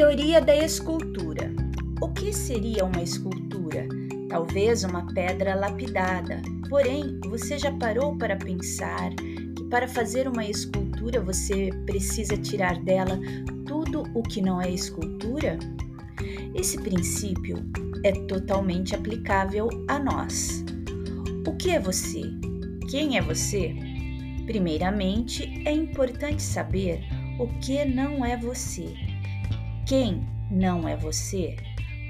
Teoria da escultura. O que seria uma escultura? Talvez uma pedra lapidada. Porém, você já parou para pensar que para fazer uma escultura você precisa tirar dela tudo o que não é escultura? Esse princípio é totalmente aplicável a nós. O que é você? Quem é você? Primeiramente, é importante saber o que não é você. Quem não é você?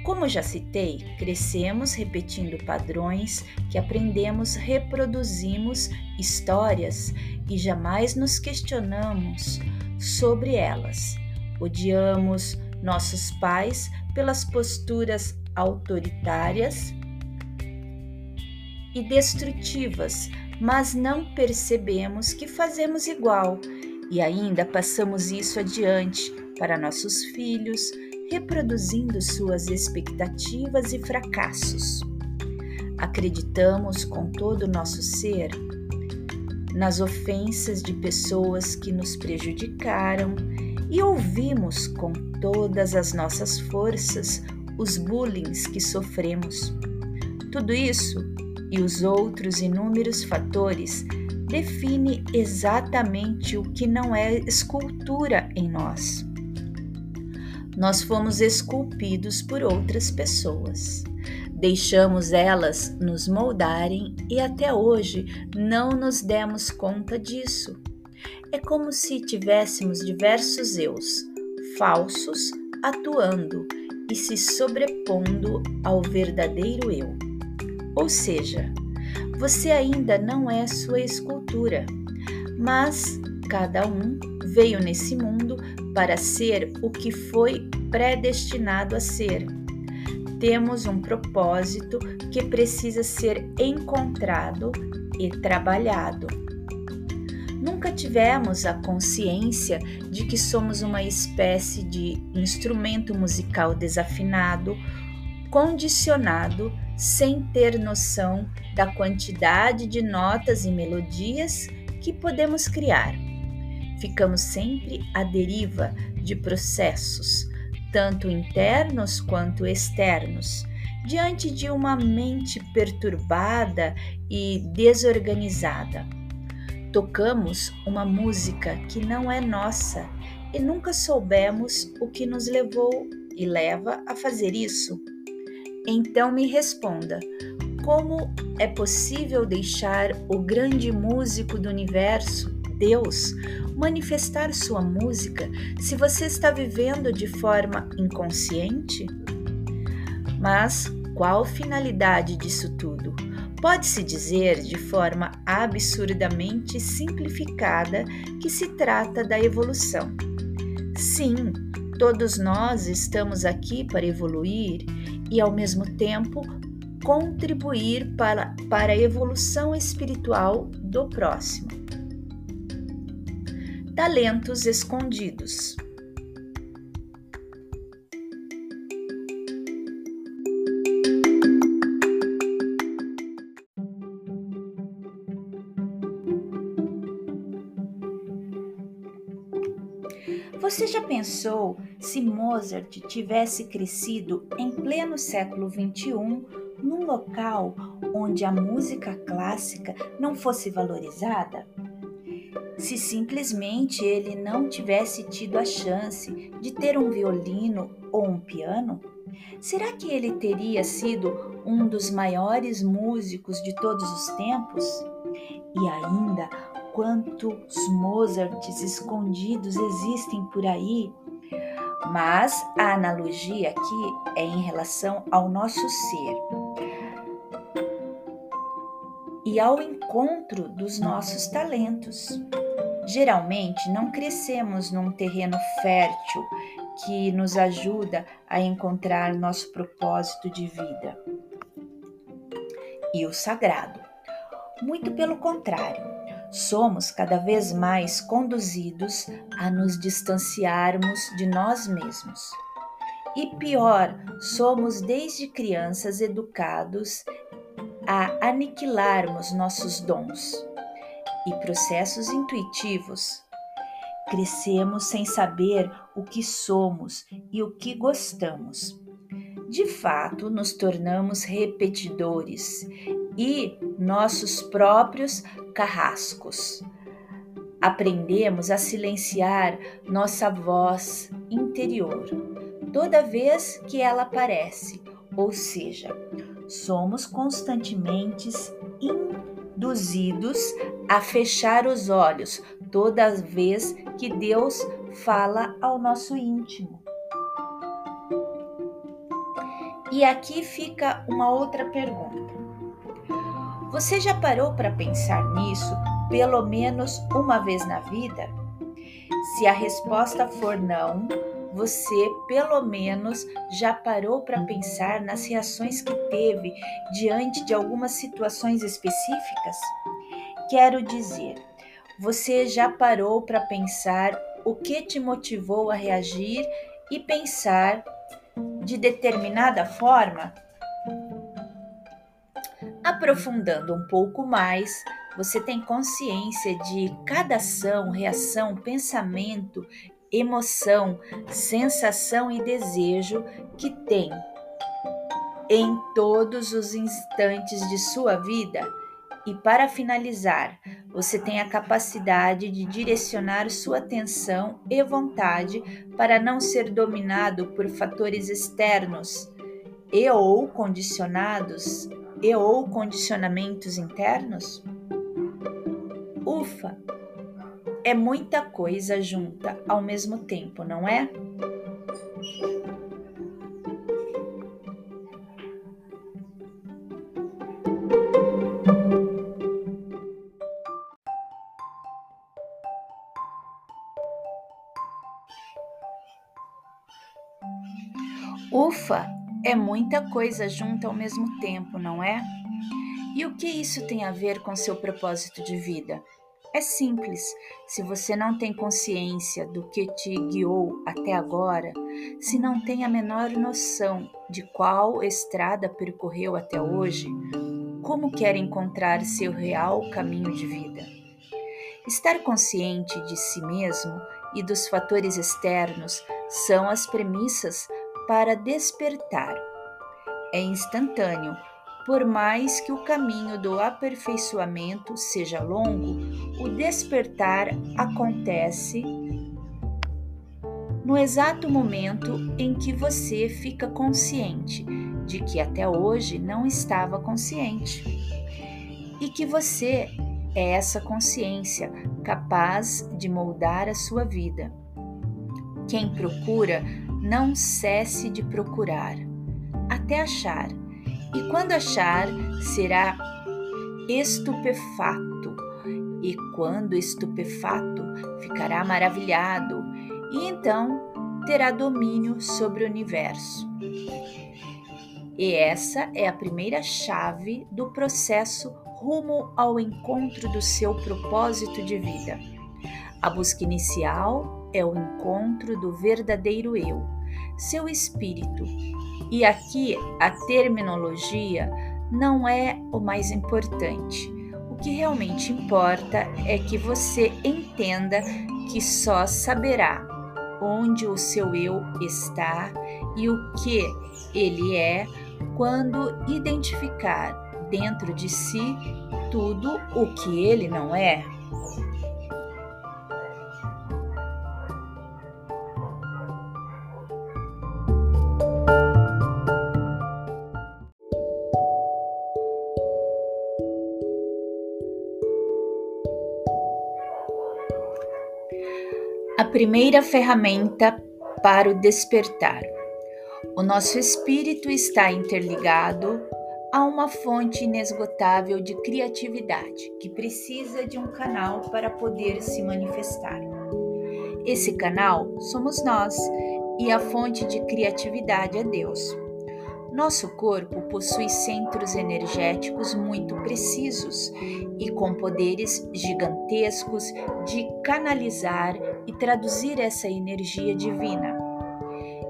Como já citei, crescemos repetindo padrões que aprendemos, reproduzimos histórias e jamais nos questionamos sobre elas. Odiamos nossos pais pelas posturas autoritárias e destrutivas, mas não percebemos que fazemos igual e ainda passamos isso adiante para nossos filhos, reproduzindo suas expectativas e fracassos. Acreditamos com todo o nosso ser nas ofensas de pessoas que nos prejudicaram e ouvimos com todas as nossas forças os bullying que sofremos. Tudo isso e os outros inúmeros fatores define exatamente o que não é escultura em nós. Nós fomos esculpidos por outras pessoas. Deixamos elas nos moldarem e até hoje não nos demos conta disso. É como se tivéssemos diversos eus falsos atuando e se sobrepondo ao verdadeiro eu. Ou seja, você ainda não é sua escultura, mas cada um veio nesse mundo para ser o que foi predestinado a ser. Temos um propósito que precisa ser encontrado e trabalhado. Nunca tivemos a consciência de que somos uma espécie de instrumento musical desafinado, condicionado, sem ter noção da quantidade de notas e melodias que podemos criar. Ficamos sempre à deriva de processos, tanto internos quanto externos, diante de uma mente perturbada e desorganizada. Tocamos uma música que não é nossa e nunca soubemos o que nos levou e leva a fazer isso. Então me responda: como é possível deixar o grande músico do universo, Deus, manifestar sua música se você está vivendo de forma inconsciente? Mas qual finalidade disso tudo? Pode-se dizer de forma absurdamente simplificada que se trata da evolução. Sim, todos nós estamos aqui para evoluir e, ao mesmo tempo, contribuir para, para a evolução espiritual do próximo. Talentos escondidos. Você já pensou se Mozart tivesse crescido em pleno século XXI num local onde a música clássica não fosse valorizada? Se simplesmente ele não tivesse tido a chance de ter um violino ou um piano? Será que ele teria sido um dos maiores músicos de todos os tempos? E ainda quantos Mozarts escondidos existem por aí. Mas a analogia aqui é em relação ao nosso ser e ao encontro dos nossos talentos. Geralmente não crescemos num terreno fértil que nos ajuda a encontrar nosso propósito de vida e o sagrado. Muito pelo contrário, somos cada vez mais conduzidos a nos distanciarmos de nós mesmos. E pior, somos desde crianças educados a aniquilarmos nossos dons e processos intuitivos crescemos sem saber o que somos e o que gostamos. De fato, nos tornamos repetidores e nossos próprios carrascos. Aprendemos a silenciar nossa voz interior toda vez que ela aparece, ou seja, somos constantemente induzidos a fechar os olhos toda vez que Deus fala ao nosso íntimo. E aqui fica uma outra pergunta. Você já parou para pensar nisso pelo menos uma vez na vida? Se a resposta for não, você pelo menos já parou para pensar nas reações que teve diante de algumas situações específicas? Quero dizer, você já parou para pensar o que te motivou a reagir e pensar de determinada forma? Aprofundando um pouco mais, você tem consciência de cada ação, reação, pensamento, emoção, sensação e desejo que tem em todos os instantes de sua vida? E para finalizar, você tem a capacidade de direcionar sua atenção e vontade para não ser dominado por fatores externos e ou condicionados e ou condicionamentos internos? Ufa! É muita coisa junta ao mesmo tempo, não é? Ufa, é muita coisa junta ao mesmo tempo, não é? E o que isso tem a ver com seu propósito de vida? É simples. Se você não tem consciência do que te guiou até agora, se não tem a menor noção de qual estrada percorreu até hoje, como quer encontrar seu real caminho de vida? Estar consciente de si mesmo e dos fatores externos são as premissas para despertar. É instantâneo por mais que o caminho do aperfeiçoamento seja longo, o despertar acontece no exato momento em que você fica consciente de que até hoje não estava consciente e que você é essa consciência capaz de moldar a sua vida. Quem procura, não cesse de procurar, até achar e quando achar, será estupefato, e quando estupefato, ficará maravilhado, e então terá domínio sobre o universo. E essa é a primeira chave do processo rumo ao encontro do seu propósito de vida. A busca inicial é o encontro do verdadeiro eu, seu espírito, e aqui a terminologia não é o mais importante. O que realmente importa é que você entenda que só saberá onde o seu eu está e o que ele é quando identificar dentro de si tudo o que ele não é. A primeira ferramenta para o despertar. O nosso espírito está interligado a uma fonte inesgotável de criatividade que precisa de um canal para poder se manifestar. Esse canal somos nós e a fonte de criatividade é Deus. Nosso corpo possui centros energéticos muito precisos e com poderes gigantescos de canalizar e traduzir essa energia divina.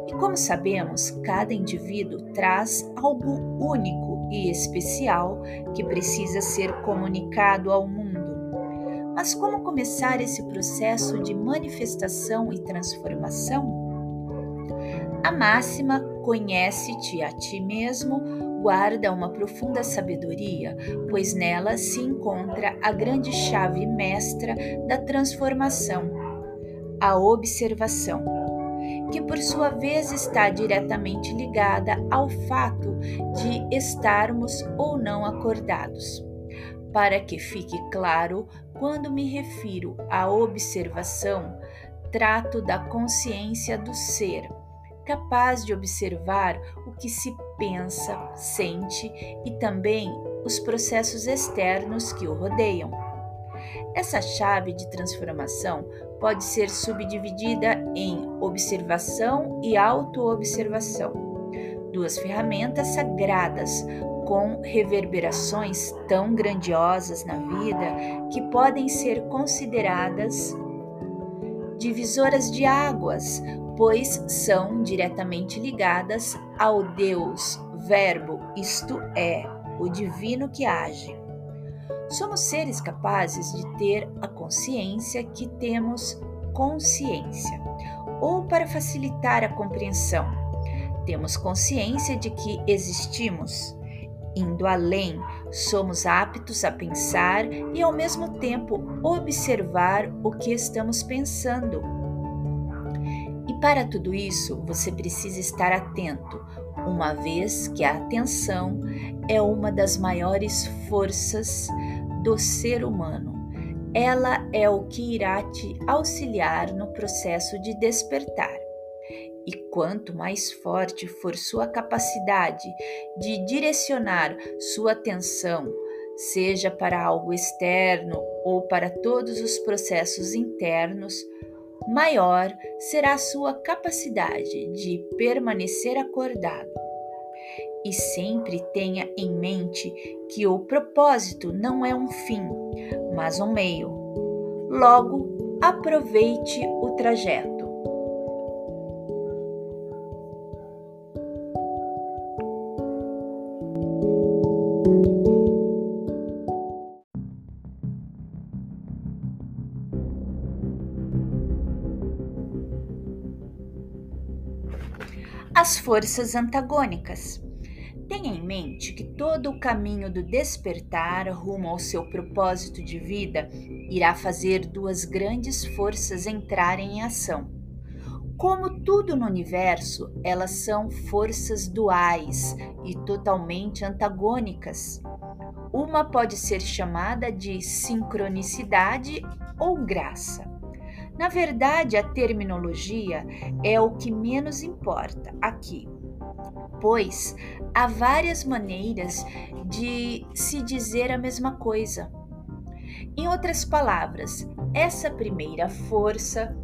E como sabemos, cada indivíduo traz algo único e especial que precisa ser comunicado ao mundo. Mas como começar esse processo de manifestação e transformação? A máxima conhece-te a ti mesmo guarda uma profunda sabedoria, pois nela se encontra a grande chave mestra da transformação, a observação, que por sua vez está diretamente ligada ao fato de estarmos ou não acordados. Para que fique claro, quando me refiro à observação, trato da consciência do ser capaz de observar o que se pensa, sente e também os processos externos que o rodeiam. Essa chave de transformação pode ser subdividida em observação e autoobservação, duas ferramentas sagradas com reverberações tão grandiosas na vida que podem ser consideradas divisoras de águas, pois são diretamente ligadas ao Deus, Verbo, isto é, o divino que age. Somos seres capazes de ter a consciência que temos consciência, ou para facilitar a compreensão, temos consciência de que existimos. Indo além, somos aptos a pensar e, ao mesmo tempo, observar o que estamos pensando para tudo isso, você precisa estar atento, uma vez que a atenção é uma das maiores forças do ser humano. Ela é o que irá te auxiliar no processo de despertar. E quanto mais forte for sua capacidade de direcionar sua atenção, seja para algo externo ou para todos os processos internos, maior será a sua capacidade de permanecer acordado. E sempre tenha em mente que o propósito não é um fim, mas um meio. Logo, aproveite o trajeto. As forças antagônicas. Tenha em mente que todo o caminho do despertar rumo ao seu propósito de vida irá fazer duas grandes forças entrarem em ação. Como tudo no universo, elas são forças duais e totalmente antagônicas. Uma pode ser chamada de sincronicidade ou graça. Na verdade, a terminologia é o que menos importa aqui, pois há várias maneiras de se dizer a mesma coisa. Em outras palavras, essa primeira força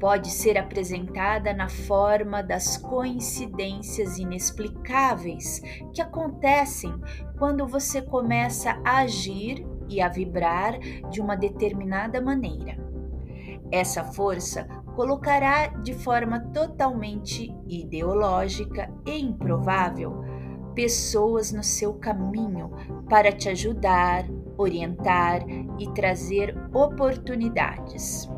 pode ser apresentada na forma das coincidências inexplicáveis que acontecem quando você começa a agir e a vibrar de uma determinada maneira. Essa força colocará de forma totalmente ideológica e improvável pessoas no seu caminho para te ajudar, orientar e trazer oportunidades.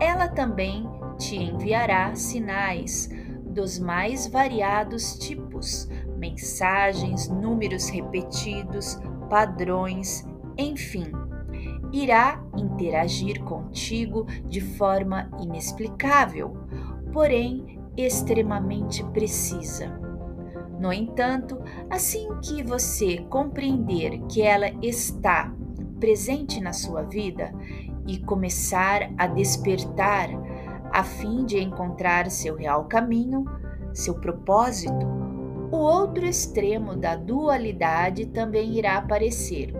Ela também te enviará sinais dos mais variados tipos, mensagens, números repetidos, padrões, enfim irá interagir contigo de forma inexplicável, porém extremamente precisa. No entanto, assim que você compreender que ela está presente na sua vida e começar a despertar a fim de encontrar seu real caminho, seu propósito, o outro extremo da dualidade também irá aparecer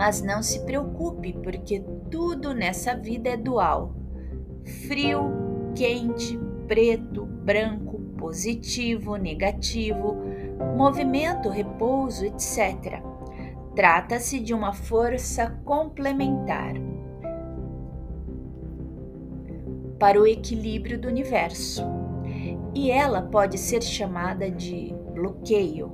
mas não se preocupe, porque tudo nessa vida é dual: frio, quente, preto, branco, positivo, negativo, movimento, repouso, etc. Trata-se de uma força complementar para o equilíbrio do universo. E ela pode ser chamada de bloqueio,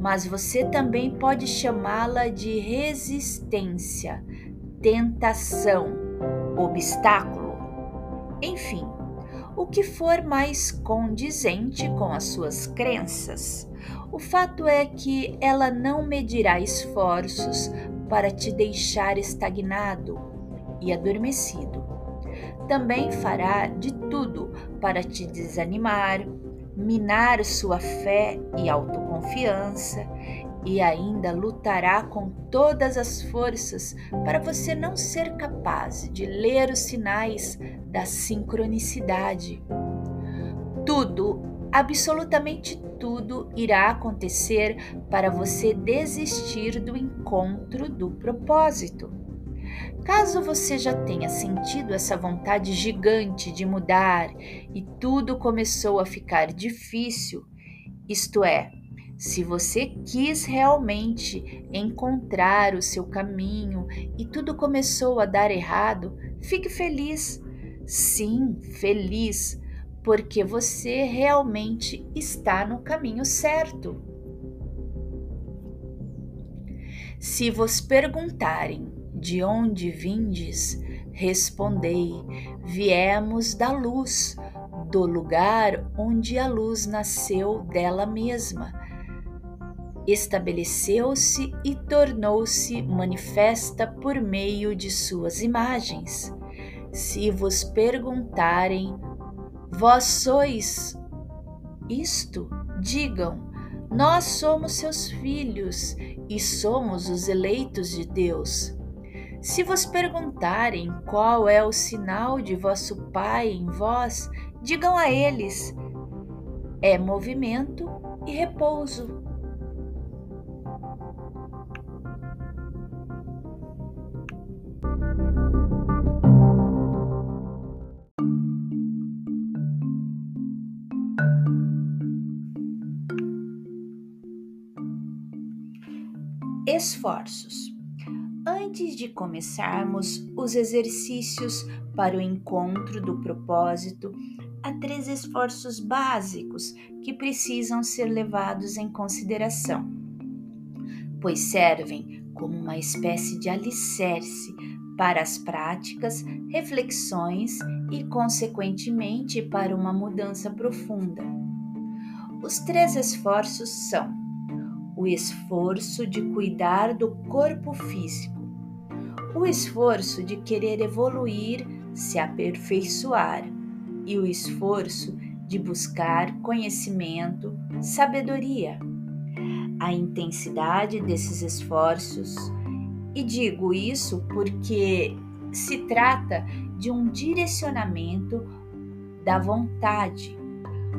mas você também pode chamá-la de resistência, tentação, obstáculo, enfim, o que for mais condizente com as suas crenças. O fato é que ela não medirá esforços para te deixar estagnado e adormecido. Também fará de tudo para te desanimar, minar sua fé e autoconfiança e ainda lutará com todas as forças para você não ser capaz de ler os sinais da sincronicidade. Tudo, absolutamente tudo, irá acontecer para você desistir do encontro do propósito. Caso você já tenha sentido essa vontade gigante de mudar e tudo começou a ficar difícil, isto é, se você quis realmente encontrar o seu caminho e tudo começou a dar errado, fique feliz. Sim, feliz, porque você realmente está no caminho certo. Se vos perguntarem de onde vindes, respondei: viemos da luz, do lugar onde a luz nasceu dela mesma. Estabeleceu-se e tornou-se manifesta por meio de suas imagens. Se vos perguntarem, vós sois isto, digam: nós somos seus filhos e somos os eleitos de Deus. Se vos perguntarem qual é o sinal de vosso Pai em vós, digam a eles: é movimento e repouso. Esforços. Antes de começarmos os exercícios para o encontro do propósito, há três esforços básicos que precisam ser levados em consideração, pois servem como uma espécie de alicerce para as práticas, reflexões e, consequentemente, para uma mudança profunda. Os três esforços são o esforço de cuidar do corpo físico, o esforço de querer evoluir, se aperfeiçoar e o esforço de buscar conhecimento, sabedoria. A intensidade desses esforços, e digo isso porque se trata de um direcionamento da vontade,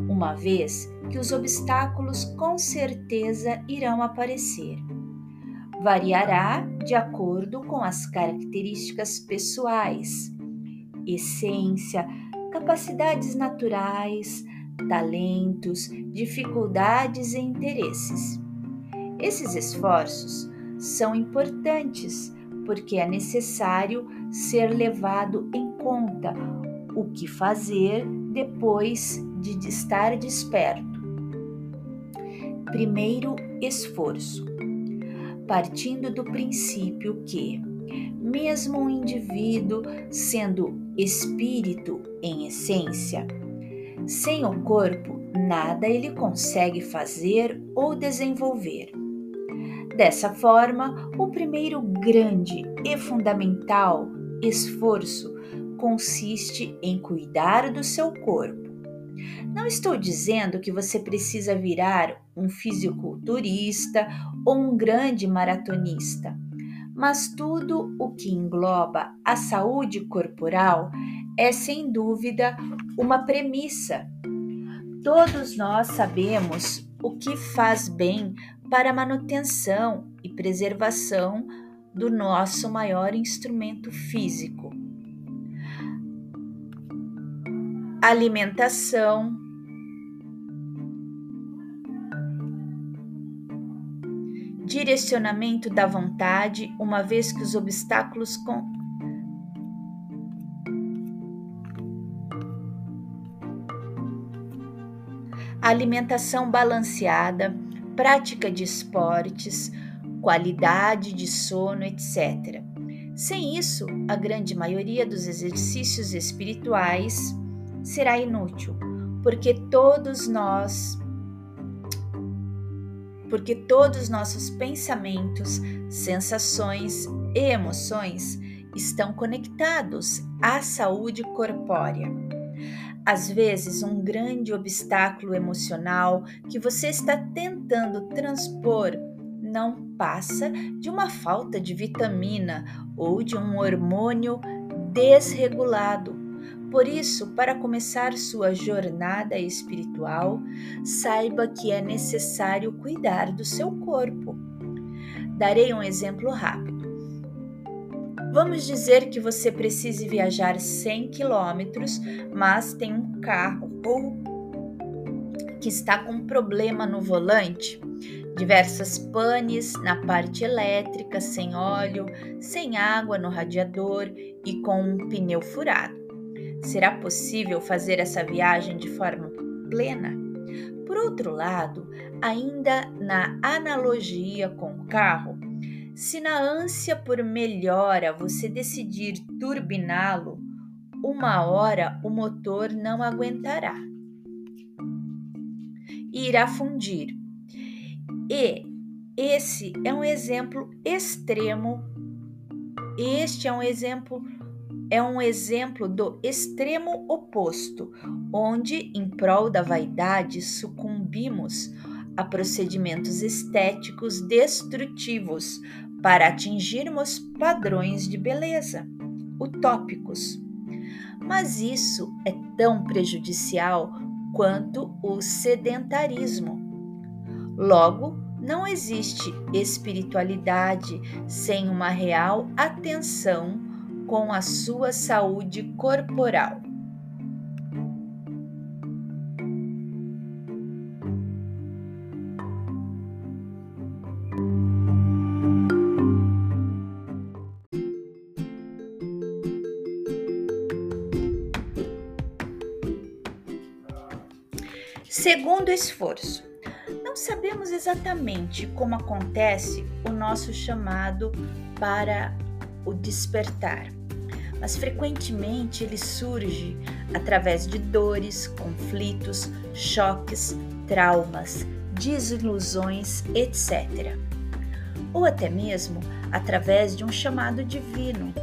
uma vez que os obstáculos com certeza irão aparecer variará de acordo com as características pessoais, essência, capacidades naturais, talentos, dificuldades e interesses. Esses esforços são importantes porque é necessário ser levado em conta o que fazer depois de estar desperto. Primeiro esforço partindo do princípio que, mesmo um indivíduo sendo espírito em essência, sem o corpo, nada ele consegue fazer ou desenvolver. Dessa forma, o primeiro grande e fundamental esforço consiste em cuidar do seu corpo não estou dizendo que você precisa virar um fisiculturista ou um grande maratonista, mas tudo o que engloba a saúde corporal é sem dúvida uma premissa. Todos nós sabemos o que faz bem para a manutenção e preservação do nosso maior instrumento físico. Alimentação, direcionamento da vontade, uma vez que os obstáculos com alimentação balanceada, prática de esportes, qualidade de sono, etc. Sem isso, a grande maioria dos exercícios espirituais será inútil, porque todos nós porque todos nossos pensamentos, sensações e emoções estão conectados à saúde corpórea. Às vezes, um grande obstáculo emocional que você está tentando transpor não passa de uma falta de vitamina ou de um hormônio desregulado. Por isso, para começar sua jornada espiritual, saiba que é necessário cuidar do seu corpo. Darei um exemplo rápido. Vamos dizer que você precise viajar 100 quilômetros, mas tem um carro ou que está com um problema no volante, diversas panes na parte elétrica, sem óleo, sem água no radiador e com um pneu furado. Será possível fazer essa viagem de forma plena? Por outro lado, ainda na analogia com o carro, se na ânsia por melhora você decidir turbiná-lo, uma hora o motor não aguentará e irá fundir. E esse é um exemplo extremo. Este é um exemplo é um exemplo do extremo oposto, onde em prol da vaidade sucumbimos a procedimentos estéticos destrutivos para atingirmos padrões de beleza utópicos. Mas isso é tão prejudicial quanto o sedentarismo. Logo, não existe espiritualidade sem uma real atenção com a sua saúde corporal. Segundo esforço, não sabemos exatamente como acontece o nosso chamado para o despertar, mas frequentemente ele surge através de dores, conflitos, choques, traumas, desilusões, etc. Ou até mesmo através de um chamado divino,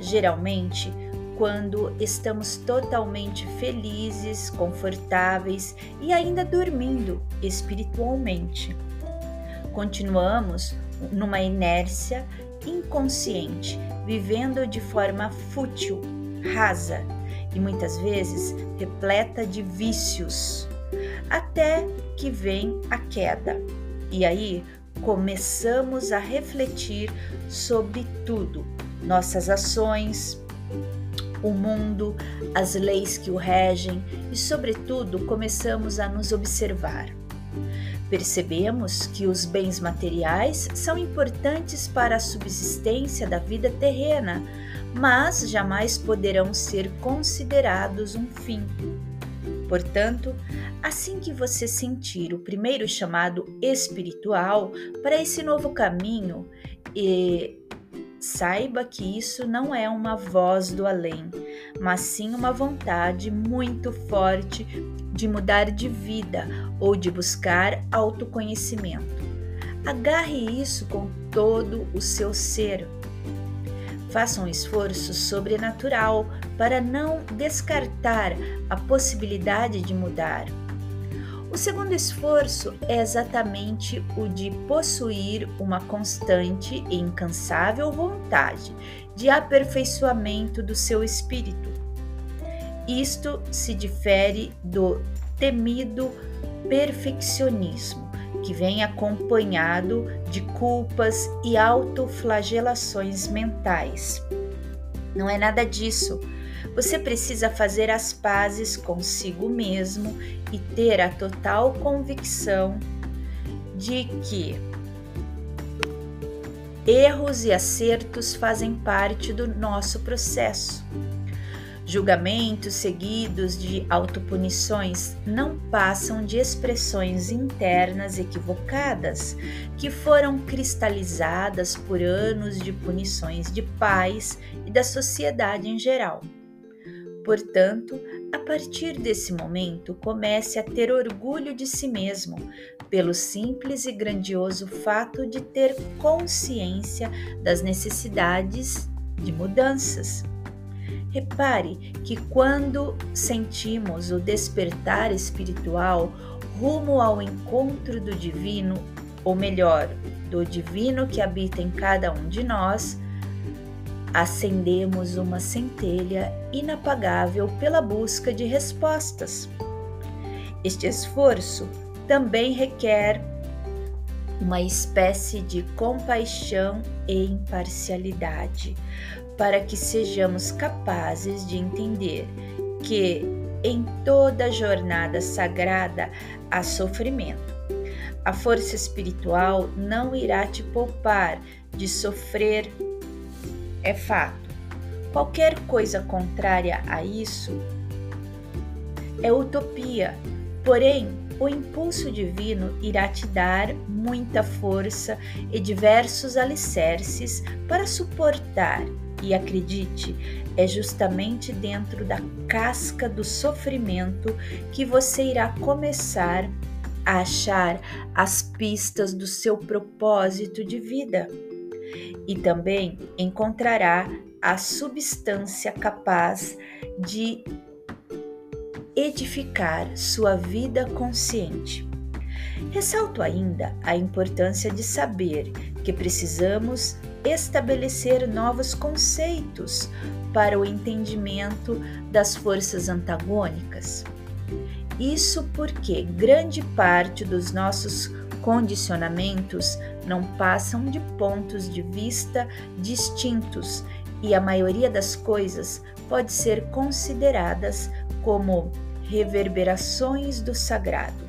geralmente quando estamos totalmente felizes, confortáveis e ainda dormindo espiritualmente. Continuamos numa inércia inconsciente, vivendo de forma fútil, rasa e muitas vezes repleta de vícios, até que vem a queda. E aí começamos a refletir sobre tudo, nossas ações, o mundo, as leis que o regem e, sobretudo, começamos a nos observar. Percebemos que os bens materiais são importantes para a subsistência da vida terrena, mas jamais poderão ser considerados um fim. Portanto, assim que você sentir o primeiro chamado espiritual para esse novo caminho e Saiba que isso não é uma voz do além, mas sim uma vontade muito forte de mudar de vida ou de buscar autoconhecimento. Agarre isso com todo o seu ser. Faça um esforço sobrenatural para não descartar a possibilidade de mudar o segundo esforço é exatamente o de possuir uma constante e incansável vontade de aperfeiçoamento do seu espírito. Isto se difere do temido perfeccionismo, que vem acompanhado de culpas e autoflagelações mentais. Não é nada disso você precisa fazer as pazes consigo mesmo e ter a total convicção de que erros e acertos fazem parte do nosso processo. Julgamentos seguidos de autopunições não passam de expressões internas equivocadas que foram cristalizadas por anos de punições de pais e da sociedade em geral. Portanto, a partir desse momento, comece a ter orgulho de si mesmo, pelo simples e grandioso fato de ter consciência das necessidades de mudanças. Repare que quando sentimos o despertar espiritual rumo ao encontro do divino, ou melhor, do divino que habita em cada um de nós, acendemos uma centelha inapagável pela busca de respostas. Este esforço também requer uma espécie de compaixão e imparcialidade, para que sejamos capazes de entender que em toda jornada sagrada há sofrimento. A força espiritual não irá te poupar de sofrer é fato. Qualquer coisa contrária a isso é utopia, porém, o impulso divino irá te dar muita força e diversos alicerces para suportar. E acredite, é justamente dentro da casca do sofrimento que você irá começar a achar as pistas do seu propósito de vida e também encontrará a substância capaz de edificar sua vida consciente. Ressalto ainda a importância de saber que precisamos estabelecer novos conceitos para o entendimento das forças antagônicas. Isso porque grande parte dos nossos condicionamentos não passam de pontos de vista distintos e a maioria das coisas pode ser consideradas como reverberações do sagrado.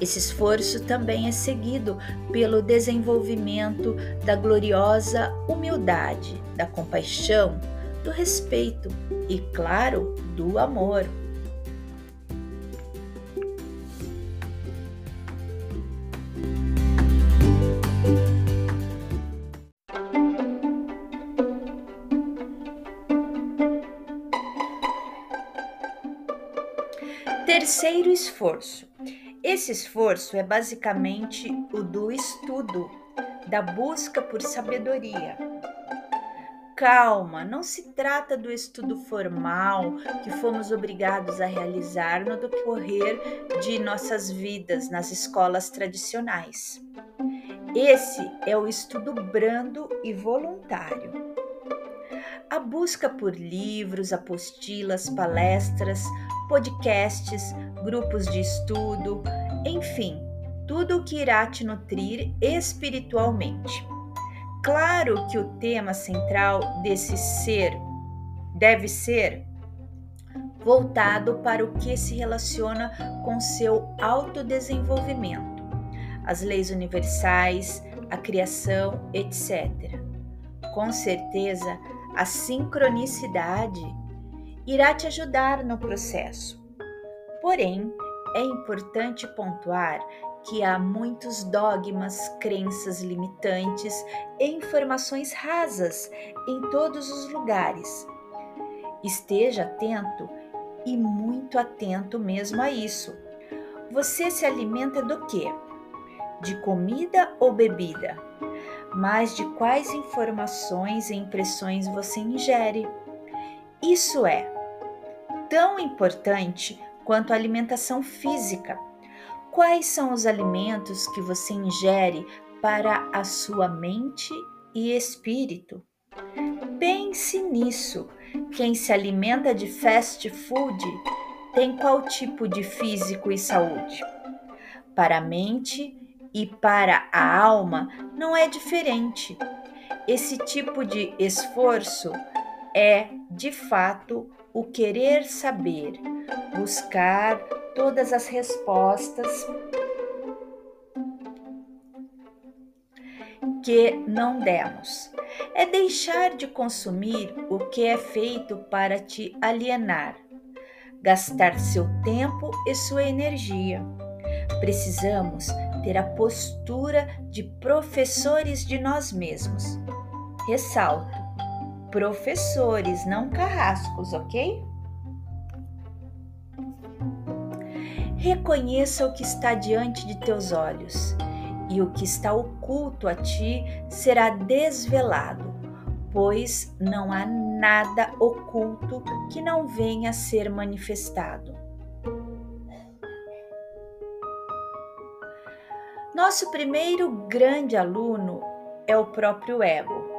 Esse esforço também é seguido pelo desenvolvimento da gloriosa humildade, da compaixão, do respeito e, claro, do amor. Terceiro esforço. Esse esforço é basicamente o do estudo, da busca por sabedoria. Calma, não se trata do estudo formal que fomos obrigados a realizar no decorrer de nossas vidas nas escolas tradicionais. Esse é o estudo brando e voluntário. A busca por livros, apostilas, palestras, podcasts, grupos de estudo, enfim, tudo o que irá te nutrir espiritualmente. Claro que o tema central desse ser deve ser voltado para o que se relaciona com seu autodesenvolvimento, as leis universais, a criação, etc. Com certeza, a sincronicidade irá te ajudar no processo. Porém, é importante pontuar que há muitos dogmas, crenças limitantes e informações rasas em todos os lugares. Esteja atento e muito atento mesmo a isso. Você se alimenta do quê? De comida ou bebida? Mas de quais informações e impressões você ingere? Isso é tão importante quanto a alimentação física. Quais são os alimentos que você ingere para a sua mente e espírito? Pense nisso. Quem se alimenta de fast food tem qual tipo de físico e saúde? Para a mente e para a alma não é diferente. Esse tipo de esforço é, de fato, o querer saber, buscar todas as respostas que não demos. é deixar de consumir o que é feito para te alienar, gastar seu tempo e sua energia. Precisamos ter a postura de professores de nós mesmos. Ressalto: professores, não carrascos, ok? Reconheça o que está diante de teus olhos, e o que está oculto a ti será desvelado, pois não há nada oculto que não venha a ser manifestado. Nosso primeiro grande aluno é o próprio ego,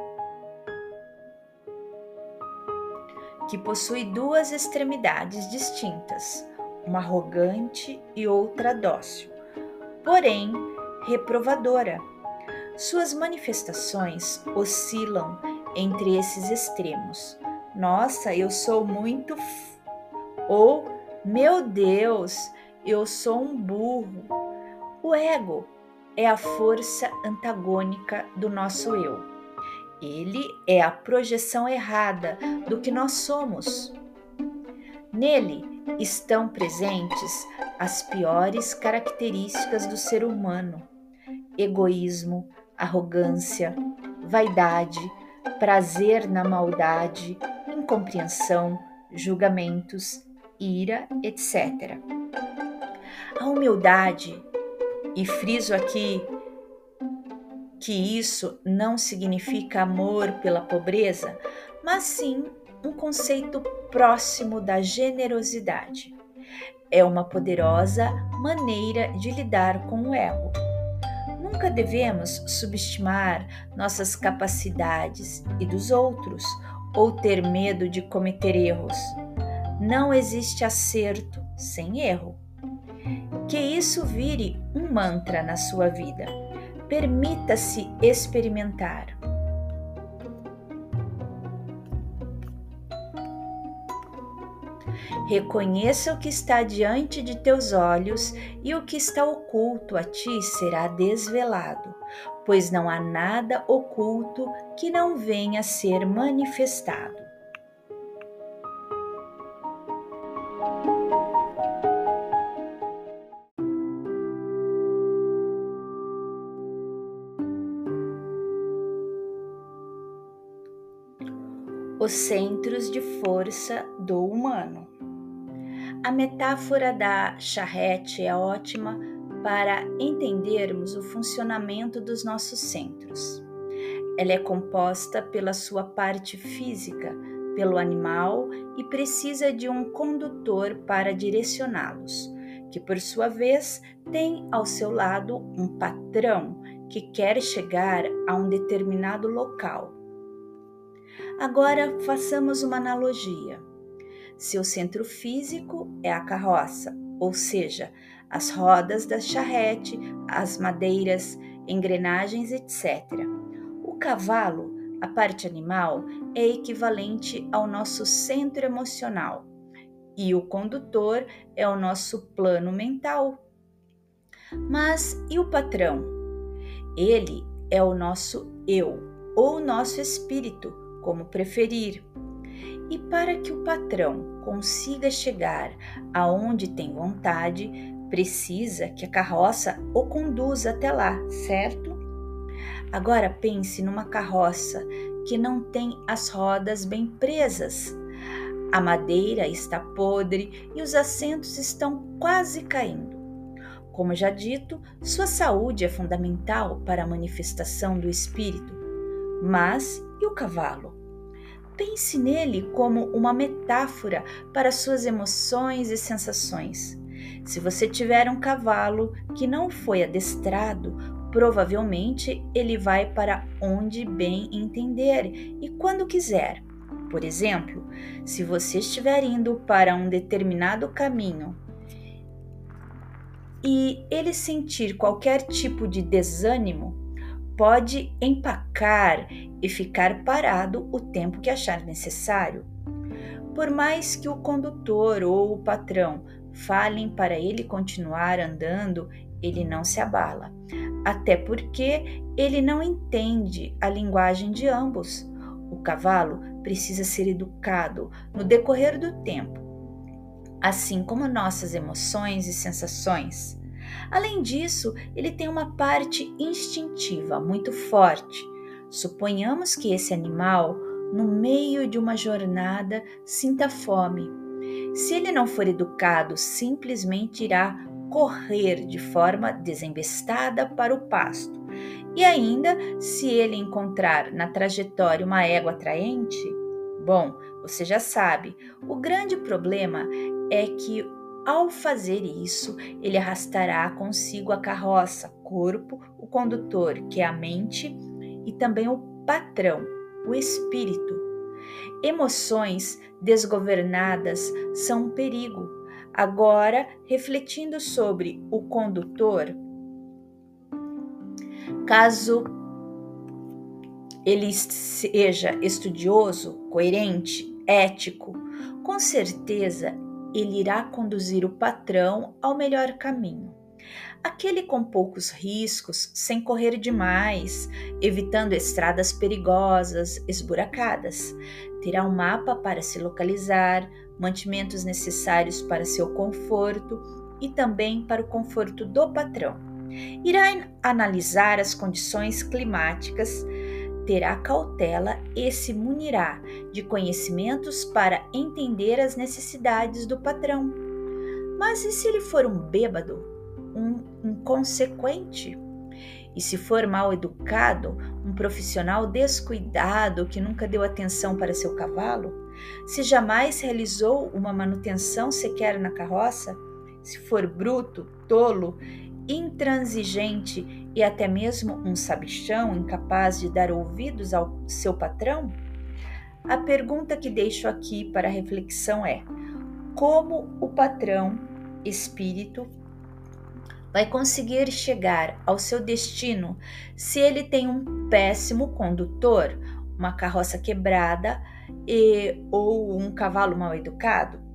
que possui duas extremidades distintas uma arrogante e outra dócil, porém reprovadora. Suas manifestações oscilam entre esses extremos. Nossa, eu sou muito. F... Ou, meu Deus, eu sou um burro. O ego é a força antagônica do nosso eu. Ele é a projeção errada do que nós somos. Nele estão presentes as piores características do ser humano: egoísmo, arrogância, vaidade, prazer na maldade, incompreensão, julgamentos, ira, etc. A humildade, e friso aqui que isso não significa amor pela pobreza, mas sim um conceito próximo da generosidade. É uma poderosa maneira de lidar com o ego. Nunca devemos subestimar nossas capacidades e dos outros ou ter medo de cometer erros. Não existe acerto sem erro. Que isso vire um mantra na sua vida. Permita-se experimentar. Reconheça o que está diante de teus olhos, e o que está oculto a ti será desvelado, pois não há nada oculto que não venha a ser manifestado. Os centros de força do humano. A metáfora da charrete é ótima para entendermos o funcionamento dos nossos centros. Ela é composta pela sua parte física, pelo animal e precisa de um condutor para direcioná-los, que por sua vez tem ao seu lado um patrão que quer chegar a um determinado local. Agora façamos uma analogia. Seu centro físico é a carroça, ou seja, as rodas da charrete, as madeiras, engrenagens, etc. O cavalo, a parte animal, é equivalente ao nosso centro emocional e o condutor é o nosso plano mental. Mas e o patrão? Ele é o nosso eu ou nosso espírito, como preferir. E para que o patrão consiga chegar aonde tem vontade, precisa que a carroça o conduza até lá, certo? Agora pense numa carroça que não tem as rodas bem presas. A madeira está podre e os assentos estão quase caindo. Como já dito, sua saúde é fundamental para a manifestação do espírito. Mas e o cavalo? Pense nele como uma metáfora para suas emoções e sensações. Se você tiver um cavalo que não foi adestrado, provavelmente ele vai para onde bem entender e quando quiser. Por exemplo, se você estiver indo para um determinado caminho e ele sentir qualquer tipo de desânimo, pode empacar e ficar parado o tempo que achar necessário. Por mais que o condutor ou o patrão falem para ele continuar andando, ele não se abala. até porque ele não entende a linguagem de ambos. O cavalo precisa ser educado no decorrer do tempo, assim como nossas emoções e sensações. Além disso, ele tem uma parte instintiva muito forte. Suponhamos que esse animal, no meio de uma jornada, sinta fome. Se ele não for educado, simplesmente irá correr de forma desembestada para o pasto. E ainda, se ele encontrar na trajetória uma égua atraente, bom, você já sabe, o grande problema é que ao fazer isso, ele arrastará consigo a carroça, corpo, o condutor, que é a mente, e também o patrão, o espírito. Emoções desgovernadas são um perigo. Agora, refletindo sobre o condutor, caso ele seja estudioso, coerente, ético, com certeza ele irá conduzir o patrão ao melhor caminho. Aquele com poucos riscos, sem correr demais, evitando estradas perigosas, esburacadas. Terá um mapa para se localizar, mantimentos necessários para seu conforto e também para o conforto do patrão. Irá analisar as condições climáticas terá cautela e se munirá de conhecimentos para entender as necessidades do patrão. Mas e se ele for um bêbado, um inconsequente? E se for mal educado, um profissional descuidado que nunca deu atenção para seu cavalo? Se jamais realizou uma manutenção sequer na carroça? Se for bruto, tolo intransigente e até mesmo um sabichão incapaz de dar ouvidos ao seu patrão? A pergunta que deixo aqui para reflexão é: como o patrão, espírito, vai conseguir chegar ao seu destino se ele tem um péssimo condutor, uma carroça quebrada e ou um cavalo mal educado?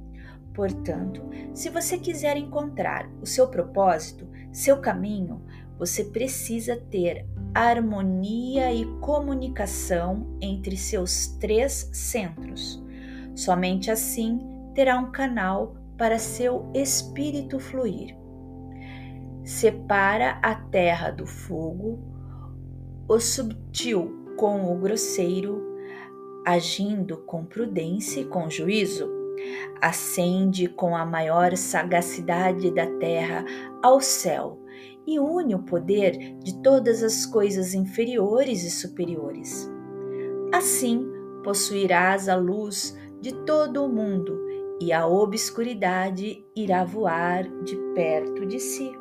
Portanto, se você quiser encontrar o seu propósito, seu caminho, você precisa ter harmonia e comunicação entre seus três centros. Somente assim terá um canal para seu espírito fluir. Separa a terra do fogo, o subtil com o grosseiro, agindo com prudência e com juízo Ascende com a maior sagacidade da terra ao céu e une o poder de todas as coisas inferiores e superiores. Assim possuirás a luz de todo o mundo e a obscuridade irá voar de perto de si.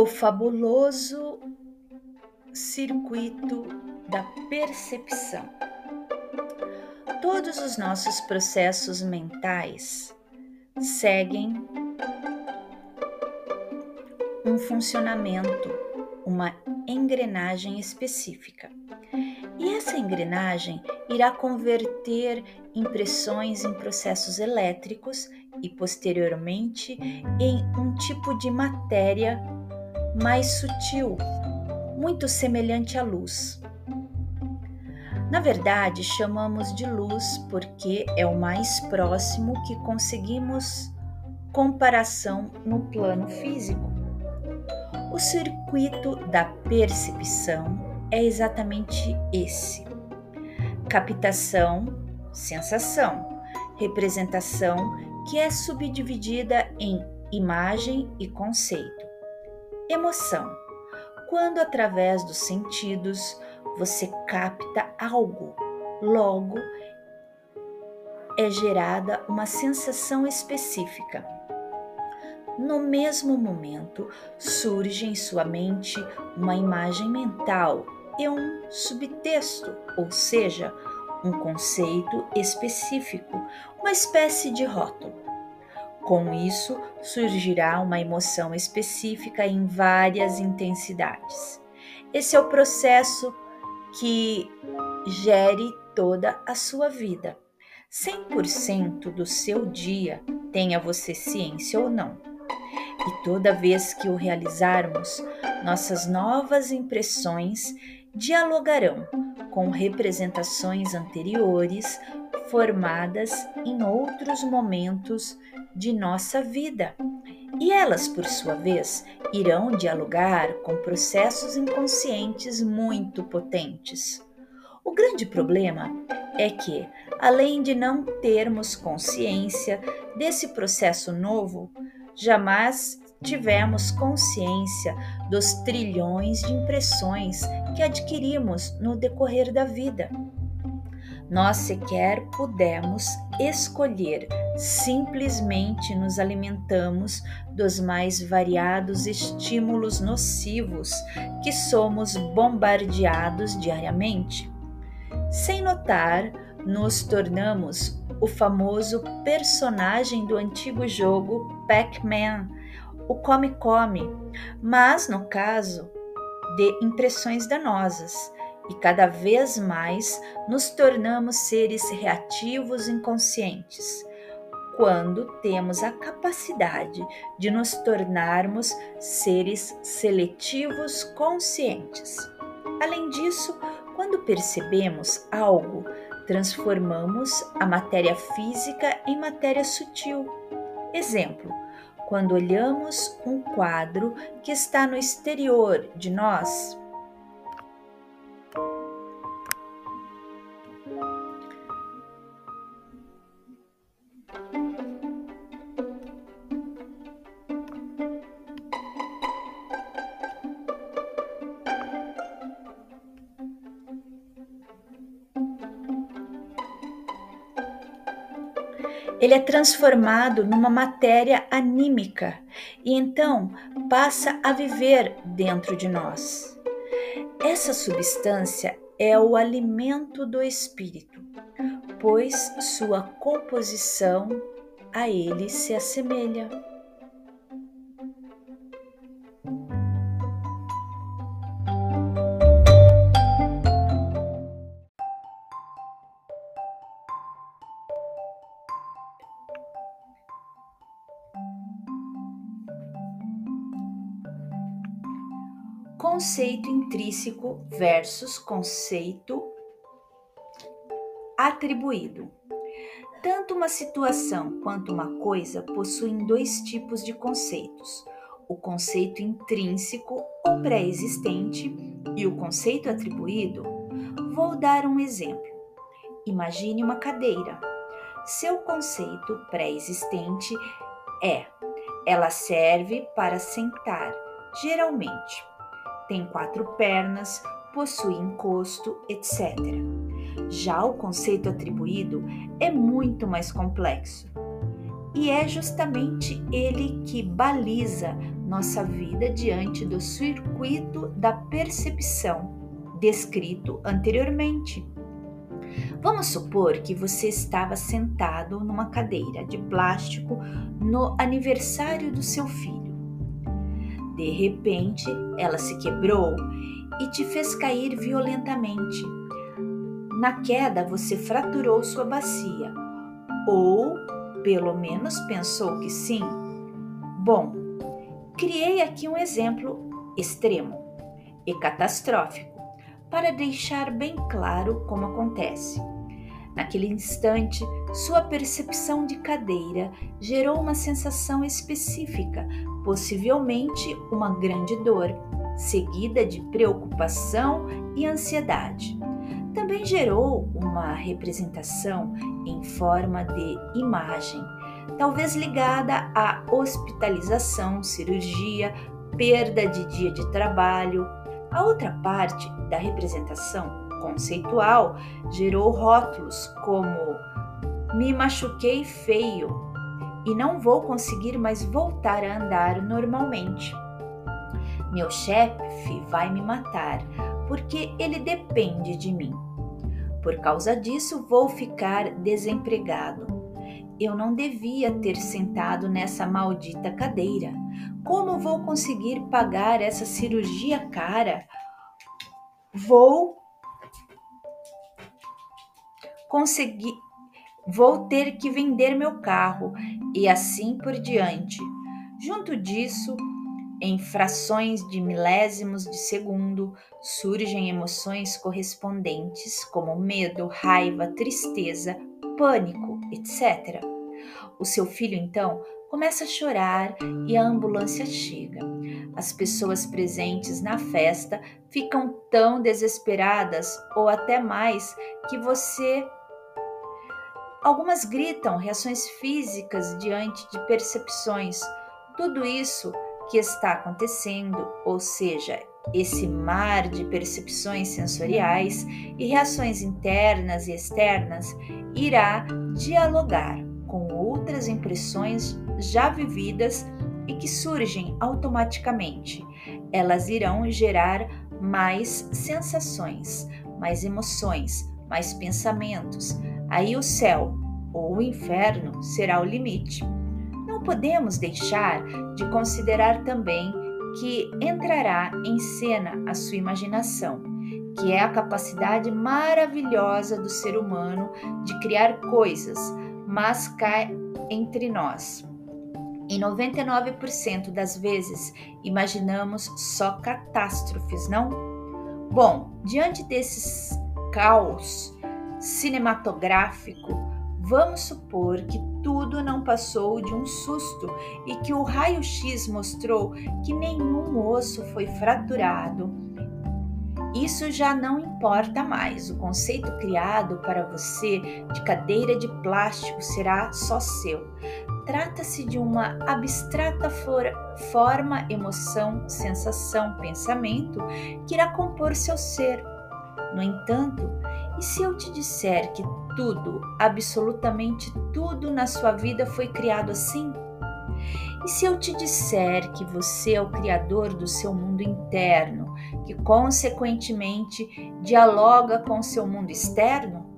O fabuloso circuito da percepção. Todos os nossos processos mentais seguem um funcionamento, uma engrenagem específica. E essa engrenagem irá converter impressões em processos elétricos e, posteriormente, em um tipo de matéria mais sutil, muito semelhante à luz. Na verdade, chamamos de luz porque é o mais próximo que conseguimos comparação no plano físico. O circuito da percepção é exatamente esse: captação, sensação, representação, que é subdividida em imagem e conceito. Emoção. Quando através dos sentidos você capta algo, logo é gerada uma sensação específica. No mesmo momento, surge em sua mente uma imagem mental e um subtexto, ou seja, um conceito específico, uma espécie de rótulo. Com isso, surgirá uma emoção específica em várias intensidades. Esse é o processo que gere toda a sua vida. 100% do seu dia, tenha você ciência ou não. E toda vez que o realizarmos, nossas novas impressões dialogarão com representações anteriores formadas em outros momentos de nossa vida. E elas, por sua vez, irão dialogar com processos inconscientes muito potentes. O grande problema é que, além de não termos consciência desse processo novo, jamais tivemos consciência dos trilhões de impressões que adquirimos no decorrer da vida. Nós sequer pudemos escolher, simplesmente nos alimentamos dos mais variados estímulos nocivos que somos bombardeados diariamente. Sem notar, nos tornamos o famoso personagem do antigo jogo Pac-Man, o Come Come, mas no caso de impressões danosas, e cada vez mais nos tornamos seres reativos inconscientes, quando temos a capacidade de nos tornarmos seres seletivos conscientes. Além disso, quando percebemos algo, transformamos a matéria física em matéria sutil. Exemplo: quando olhamos um quadro que está no exterior de nós, ele é transformado numa matéria anímica e então passa a viver dentro de nós. Essa substância é o alimento do espírito, pois sua composição a ele se assemelha. Intrínseco versus conceito atribuído. Tanto uma situação quanto uma coisa possuem dois tipos de conceitos: o conceito intrínseco ou pré-existente e o conceito atribuído. Vou dar um exemplo. Imagine uma cadeira. Seu conceito pré-existente é: ela serve para sentar, geralmente tem quatro pernas, possui encosto, etc. Já o conceito atribuído é muito mais complexo. E é justamente ele que baliza nossa vida diante do circuito da percepção descrito anteriormente. Vamos supor que você estava sentado numa cadeira de plástico no aniversário do seu filho. De repente, ela se quebrou e te fez cair violentamente. Na queda, você fraturou sua bacia, ou pelo menos pensou que sim. Bom, criei aqui um exemplo extremo e catastrófico para deixar bem claro como acontece. Naquele instante, sua percepção de cadeira gerou uma sensação específica, possivelmente uma grande dor, seguida de preocupação e ansiedade. Também gerou uma representação em forma de imagem, talvez ligada à hospitalização, cirurgia, perda de dia de trabalho. A outra parte da representação conceitual gerou rótulos como me machuquei feio e não vou conseguir mais voltar a andar normalmente. Meu chefe vai me matar porque ele depende de mim. Por causa disso, vou ficar desempregado. Eu não devia ter sentado nessa maldita cadeira. Como vou conseguir pagar essa cirurgia cara? Vou conseguir vou ter que vender meu carro e assim por diante. Junto disso, em frações de milésimos de segundo, surgem emoções correspondentes como medo, raiva, tristeza, pânico, etc. O seu filho então começa a chorar e a ambulância chega. As pessoas presentes na festa ficam tão desesperadas ou até mais que você Algumas gritam reações físicas diante de percepções. Tudo isso que está acontecendo, ou seja, esse mar de percepções sensoriais e reações internas e externas, irá dialogar com outras impressões já vividas e que surgem automaticamente. Elas irão gerar mais sensações, mais emoções, mais pensamentos, Aí o céu ou o inferno será o limite. Não podemos deixar de considerar também que entrará em cena a sua imaginação, que é a capacidade maravilhosa do ser humano de criar coisas, mas cai entre nós. Em 99% das vezes, imaginamos só catástrofes, não? Bom, diante desses caos, cinematográfico, vamos supor que tudo não passou de um susto e que o raio-x mostrou que nenhum osso foi fraturado. Isso já não importa mais. O conceito criado para você de cadeira de plástico será só seu. Trata-se de uma abstrata for forma, emoção, sensação, pensamento que irá compor seu ser. No entanto, e se eu te disser que tudo, absolutamente tudo na sua vida foi criado assim? E se eu te disser que você é o criador do seu mundo interno, que consequentemente dialoga com o seu mundo externo?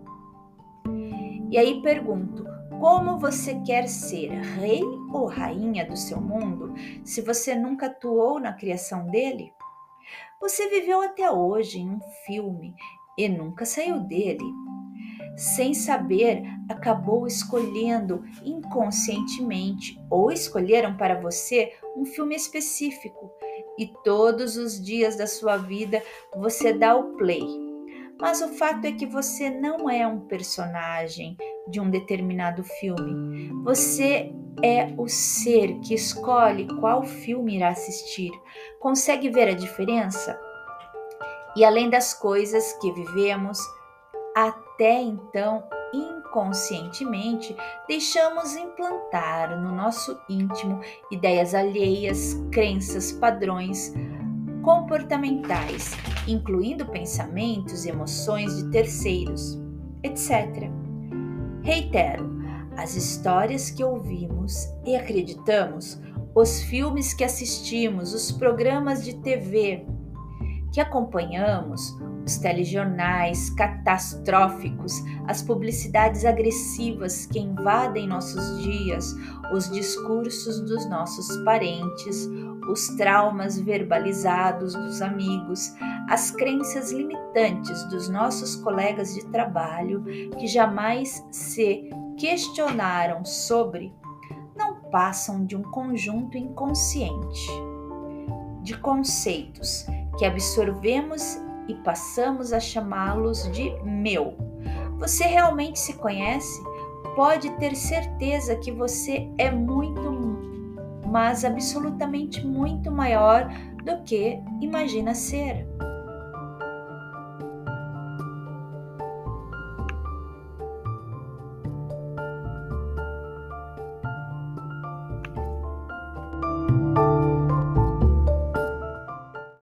E aí pergunto: como você quer ser rei ou rainha do seu mundo se você nunca atuou na criação dele? Você viveu até hoje em um filme e nunca saiu dele. Sem saber, acabou escolhendo inconscientemente ou escolheram para você um filme específico e todos os dias da sua vida você dá o play. Mas o fato é que você não é um personagem de um determinado filme. Você é o ser que escolhe qual filme irá assistir. Consegue ver a diferença? E além das coisas que vivemos, até então inconscientemente deixamos implantar no nosso íntimo ideias alheias, crenças, padrões comportamentais, incluindo pensamentos e emoções de terceiros, etc. Reitero, as histórias que ouvimos e acreditamos, os filmes que assistimos, os programas de TV, que acompanhamos, os telejornais catastróficos, as publicidades agressivas que invadem nossos dias, os discursos dos nossos parentes, os traumas verbalizados dos amigos, as crenças limitantes dos nossos colegas de trabalho que jamais se questionaram sobre, não passam de um conjunto inconsciente de conceitos que absorvemos e passamos a chamá-los de meu. Você realmente se conhece? Pode ter certeza que você é muito, mas absolutamente muito maior do que imagina ser.